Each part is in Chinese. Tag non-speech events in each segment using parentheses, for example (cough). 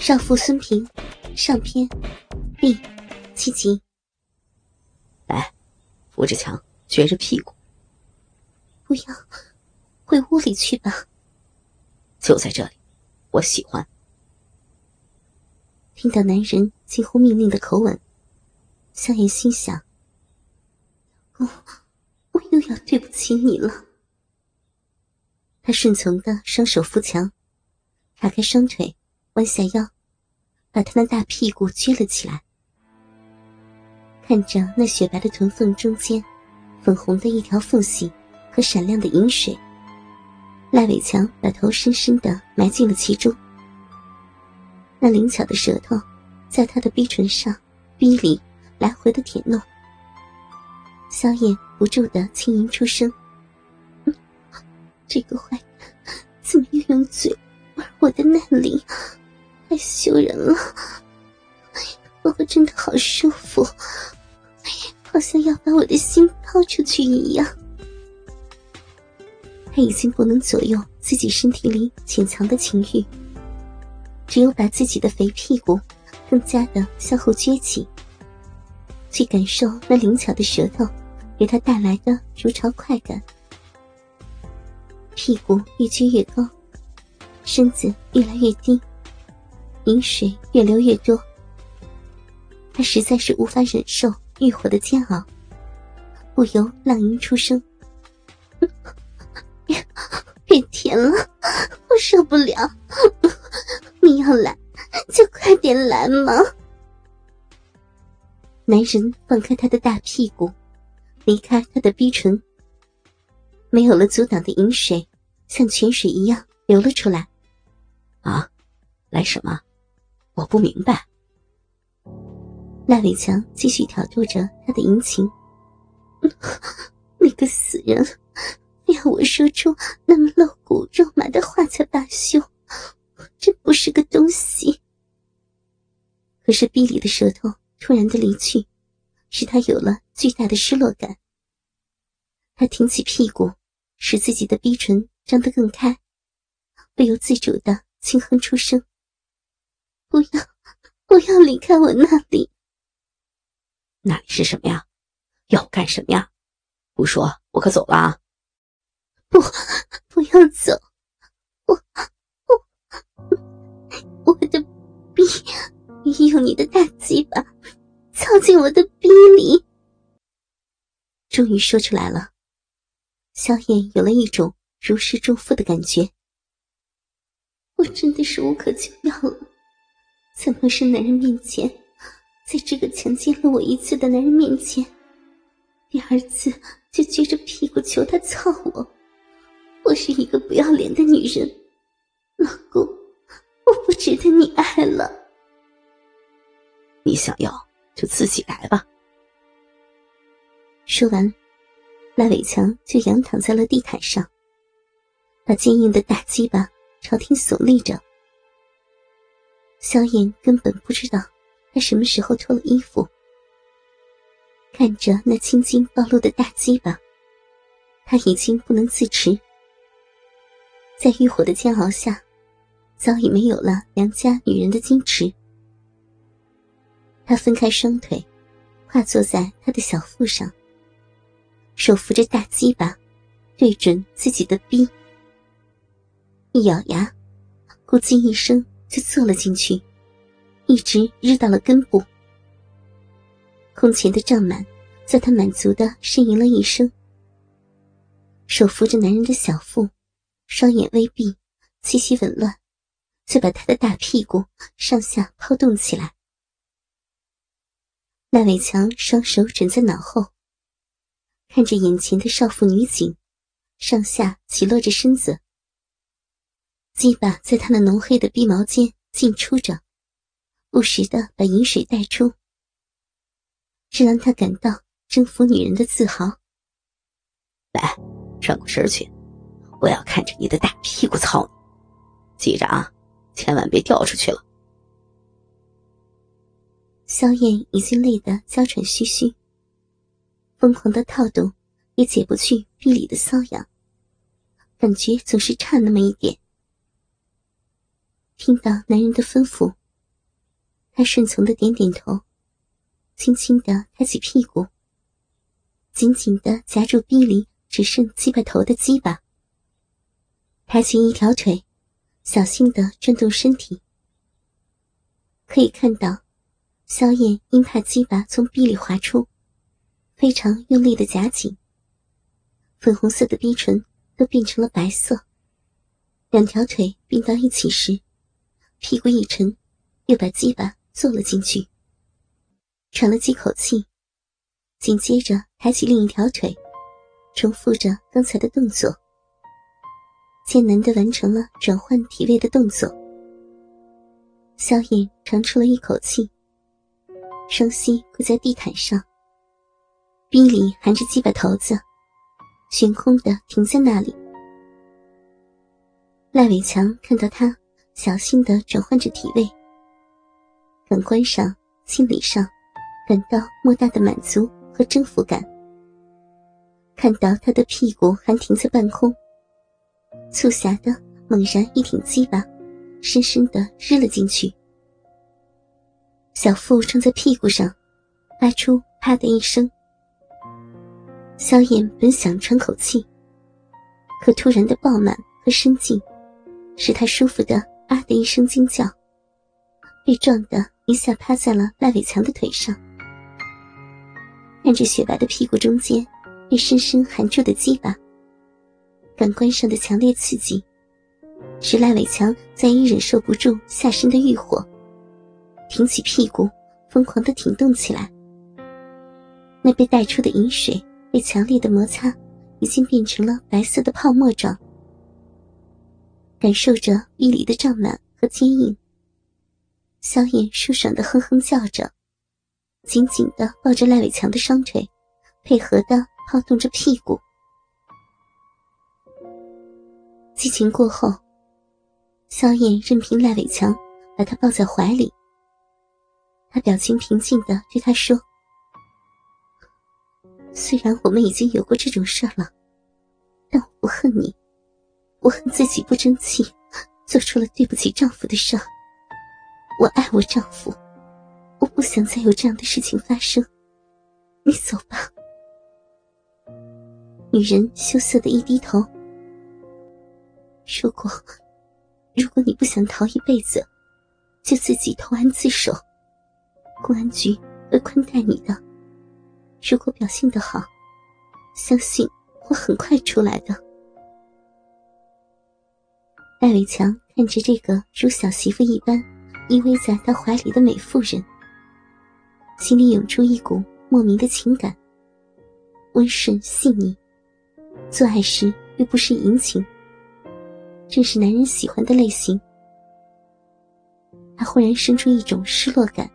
少妇孙平，上篇，第七集。来，扶着墙，撅着屁股。不要，回屋里去吧。就在这里，我喜欢。听到男人近乎命令的口吻，萧炎心想：我，我又要对不起你了。他顺从的双手扶墙，打开双腿。弯下腰，把他那大屁股撅了起来。看着那雪白的臀缝中间，粉红的一条缝隙和闪亮的银水，赖伟强把头深深的埋进了其中。那灵巧的舌头，在他的逼唇上、逼里来回的舔弄。萧燕不住的轻吟出声：“这个坏人，怎么又用嘴玩我的嫩里？”太羞人了！我真的好舒服，好像要把我的心掏出去一样。他已经不能左右自己身体里潜藏的情欲，只有把自己的肥屁股更加的向后撅起，去感受那灵巧的舌头给他带来的如潮快感。屁股越撅越高，身子越来越低。饮水越流越多，他实在是无法忍受欲火的煎熬，不由浪吟出声：“ (laughs) 别别甜了，我受不了！你要来就快点来嘛！”男人放开他的大屁股，离开他的逼唇，没有了阻挡的饮水像泉水一样流了出来。啊，来什么？我不明白。赖伟强继续挑逗着他的淫情。那个死人，要我说出那么露骨肉麻的话才罢休，真不是个东西。可是逼里的舌头突然的离去，使他有了巨大的失落感。他挺起屁股，使自己的逼唇张得更开，不由自主的轻哼出声。不要，不要离开我那里！那里是什么呀？要干什么呀？不说，我可走了啊！不，不要走！我，我，我的逼，用你的大鸡巴操进我的逼里！终于说出来了，萧燕有了一种如释重负的感觉。我真的是无可救药了。怎么是男人面前，在这个强奸了我一次的男人面前，第二次就撅着屁股求他操我？我是一个不要脸的女人，老公，我不值得你爱了。你想要就自己来吧。说完，赖伟强就仰躺在了地毯上，把坚硬的大鸡巴朝天耸立着。萧炎根本不知道他什么时候脱了衣服，看着那青筋暴露的大鸡巴，他已经不能自持，在欲火的煎熬下，早已没有了良家女人的矜持。他分开双腿，跨坐在他的小腹上，手扶着大鸡巴，对准自己的逼，一咬牙，咕叽一声。就坐了进去，一直日到了根部。空前的胀满，在他满足的呻吟了一声，手扶着男人的小腹，双眼微闭，气息紊乱，就把他的大屁股上下抛动起来。赖伟强双手枕在脑后，看着眼前的少妇女警，上下起落着身子。鸡巴在他那浓黑的逼毛间进出着，不时的把饮水带出，这让他感到征服女人的自豪。来，转过身去，我要看着你的大屁股操你！记着啊，千万别掉出去了。萧燕已经累得娇喘吁吁，疯狂的套动也解不去臂里的瘙痒，感觉总是差那么一点。听到男人的吩咐，他顺从的点点头，轻轻的抬起屁股，紧紧的夹住逼里只剩鸡巴头的鸡巴，抬起一条腿，小心的转动身体。可以看到，萧燕因怕鸡巴从逼里滑出，非常用力的夹紧。粉红色的逼唇都变成了白色。两条腿并到一起时，屁股一沉，又把鸡巴坐了进去。喘了几口气，紧接着抬起另一条腿，重复着刚才的动作，艰难的完成了转换体位的动作。萧炎长出了一口气，双膝跪在地毯上，逼里含着鸡巴头子。悬空的停在那里。赖伟强看到他小心的转换着体位，感官上、心理上感到莫大的满足和征服感。看到他的屁股还停在半空，促狭的猛然一挺鸡巴，深深的日了进去。小腹撞在屁股上，发出“啪”的一声。萧炎本想喘口气，可突然的饱满和深静，使他舒服的啊的一声惊叫，被撞得一下趴在了赖伟强的腿上。看着雪白的屁股中间被深深含住的鸡巴，感官上的强烈刺激，使赖伟强再也忍受不住下身的欲火，挺起屁股，疯狂的挺动起来。那被带出的饮水。被强烈的摩擦，已经变成了白色的泡沫状。感受着玉里的胀满和坚硬，萧炎舒爽的哼哼叫着，紧紧的抱着赖伟强的双腿，配合的抛动着屁股。激情过后，萧炎任凭赖伟强把他抱在怀里，他表情平静的对他说。虽然我们已经有过这种事了，但我不恨你，我恨自己不争气，做出了对不起丈夫的事。我爱我丈夫，我不想再有这样的事情发生。你走吧。女人羞涩的一低头。如果，如果你不想逃一辈子，就自己投案自首，公安局会宽待你的。如果表现的好，相信会很快出来的。戴伟强看着这个如小媳妇一般依偎在他怀里的美妇人，心里涌出一股莫名的情感，温顺细腻，做爱时又不失殷勤，正是男人喜欢的类型。他忽然生出一种失落感，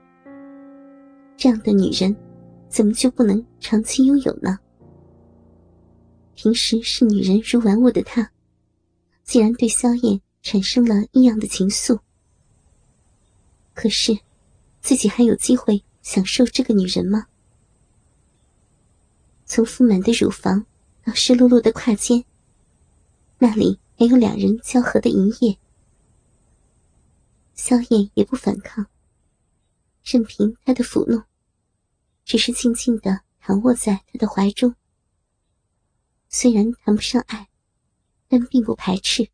这样的女人。怎么就不能长期拥有呢？平时视女人如玩物的他，竟然对萧燕产生了异样的情愫。可是，自己还有机会享受这个女人吗？从丰满的乳房到湿漉漉的胯间，那里还有两人交合的营业。萧燕也不反抗，任凭他的抚弄。只是静静的躺卧在他的怀中，虽然谈不上爱，但并不排斥。